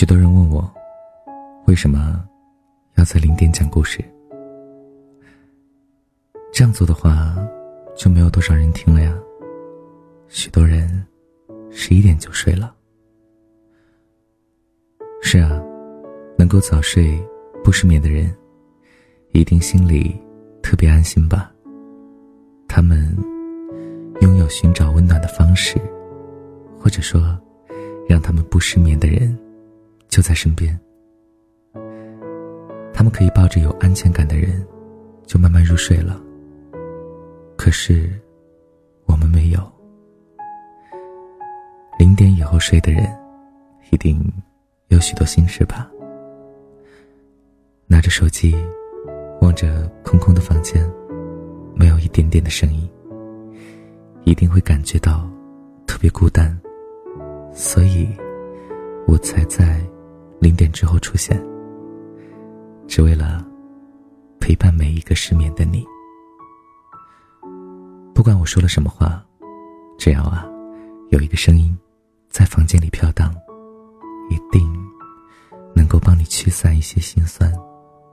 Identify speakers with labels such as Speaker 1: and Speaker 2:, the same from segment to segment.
Speaker 1: 许多人问我，为什么要在零点讲故事？这样做的话，就没有多少人听了呀。许多人十一点就睡了。是啊，能够早睡不失眠的人，一定心里特别安心吧？他们拥有寻找温暖的方式，或者说，让他们不失眠的人。就在身边，他们可以抱着有安全感的人，就慢慢入睡了。可是，我们没有。零点以后睡的人，一定有许多心事吧？拿着手机，望着空空的房间，没有一点点的声音，一定会感觉到特别孤单。所以，我才在。零点之后出现，只为了陪伴每一个失眠的你。不管我说了什么话，只要啊有一个声音在房间里飘荡，一定能够帮你驱散一些心酸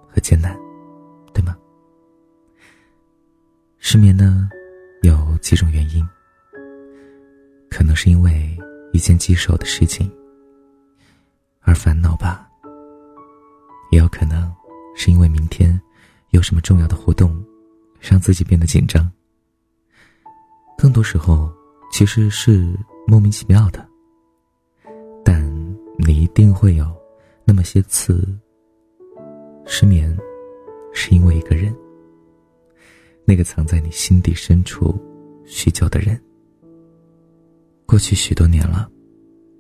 Speaker 1: 和艰难，对吗？失眠呢有几种原因，可能是因为一件棘手的事情。而烦恼吧，也有可能是因为明天有什么重要的活动，让自己变得紧张。更多时候其实是莫名其妙的，但你一定会有那么些次失眠，是因为一个人，那个藏在你心底深处许久的人。过去许多年了，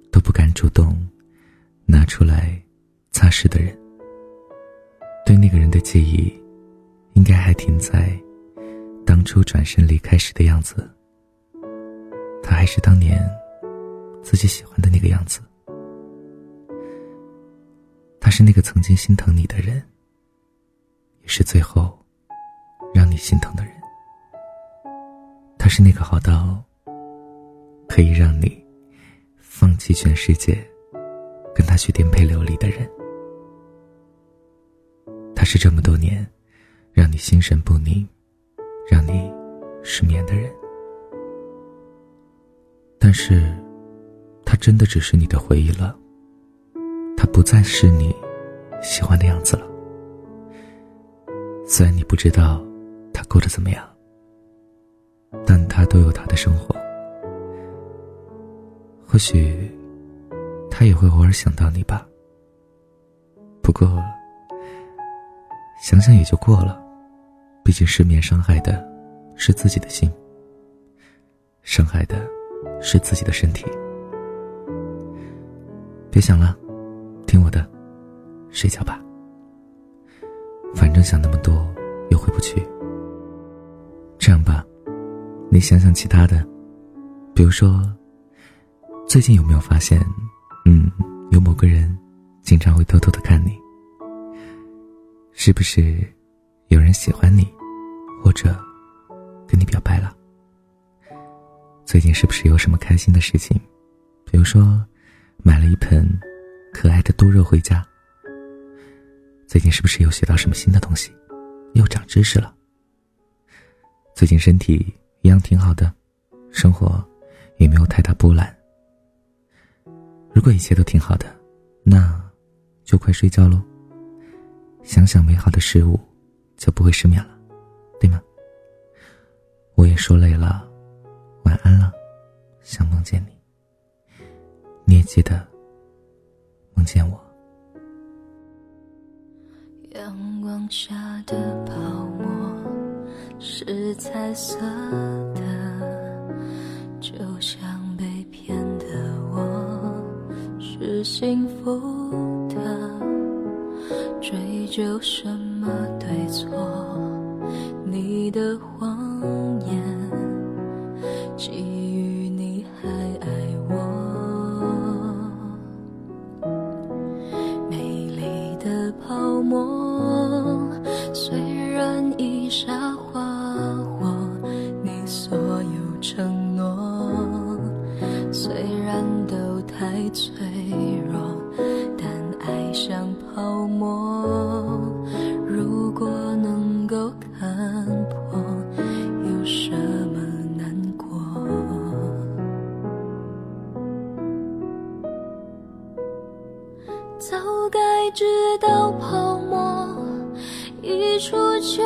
Speaker 1: 都不敢主动。拿出来擦拭的人，对那个人的记忆，应该还停在当初转身离开时的样子。他还是当年自己喜欢的那个样子。他是那个曾经心疼你的人，也是最后让你心疼的人。他是那个好到可以让你放弃全世界。跟他去颠沛流离的人，他是这么多年让你心神不宁、让你失眠的人。但是，他真的只是你的回忆了，他不再是你喜欢的样子了。虽然你不知道他过得怎么样，但他都有他的生活。或许。他也会偶尔想到你吧。不过，想想也就过了。毕竟失眠伤害的是自己的心，伤害的是自己的身体。别想了，听我的，睡觉吧。反正想那么多又回不去。这样吧，你想想其他的，比如说，最近有没有发现？嗯，有某个人经常会偷偷的看你，是不是有人喜欢你，或者跟你表白了？最近是不是有什么开心的事情？比如说买了一盆可爱的多肉回家。最近是不是又学到什么新的东西，又长知识了？最近身体一样挺好的，生活也没有太大波澜。如果一切都挺好的，那就快睡觉喽。想想美好的事物，就不会失眠了，对吗？我也说累了，晚安了，想梦见你。你也记得梦见我。
Speaker 2: 阳光下的泡沫是彩色的，就像。是幸福的，追究什么对错？你的谎泡沫如果能够看破，有什么难过？早该知道泡沫一触就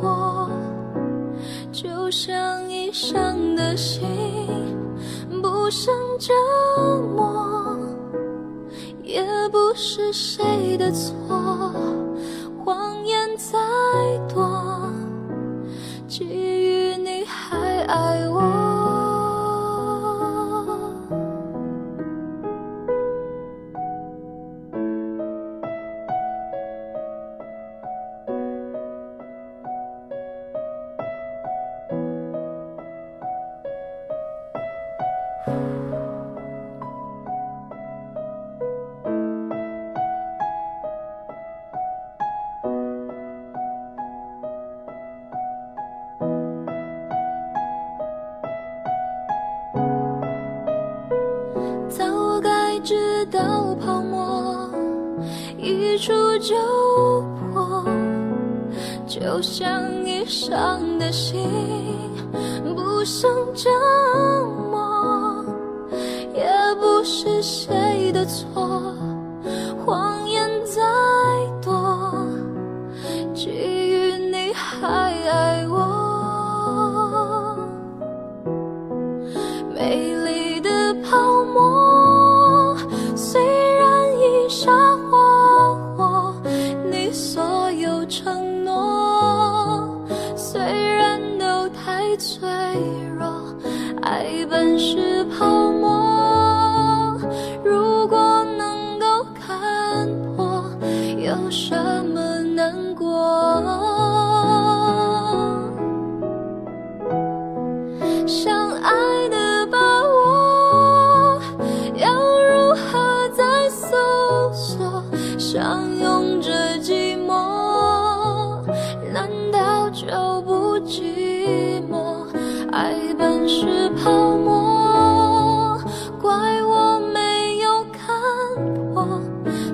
Speaker 2: 破，就像已伤的心不想折磨。是谁的错？一触就破，就像已伤的心，不想折磨，也不是谁的错，脆弱，爱本是泡沫。如果能够看破，有什么难过？相爱的是泡沫，怪我没有看破，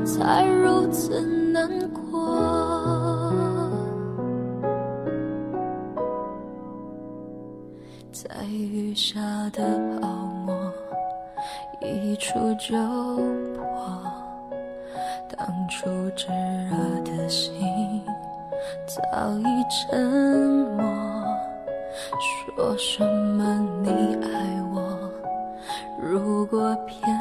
Speaker 2: 才如此难过。在雨下的泡沫，一触就破。当初炙热的心，早已沉默。说什么你爱我？如果骗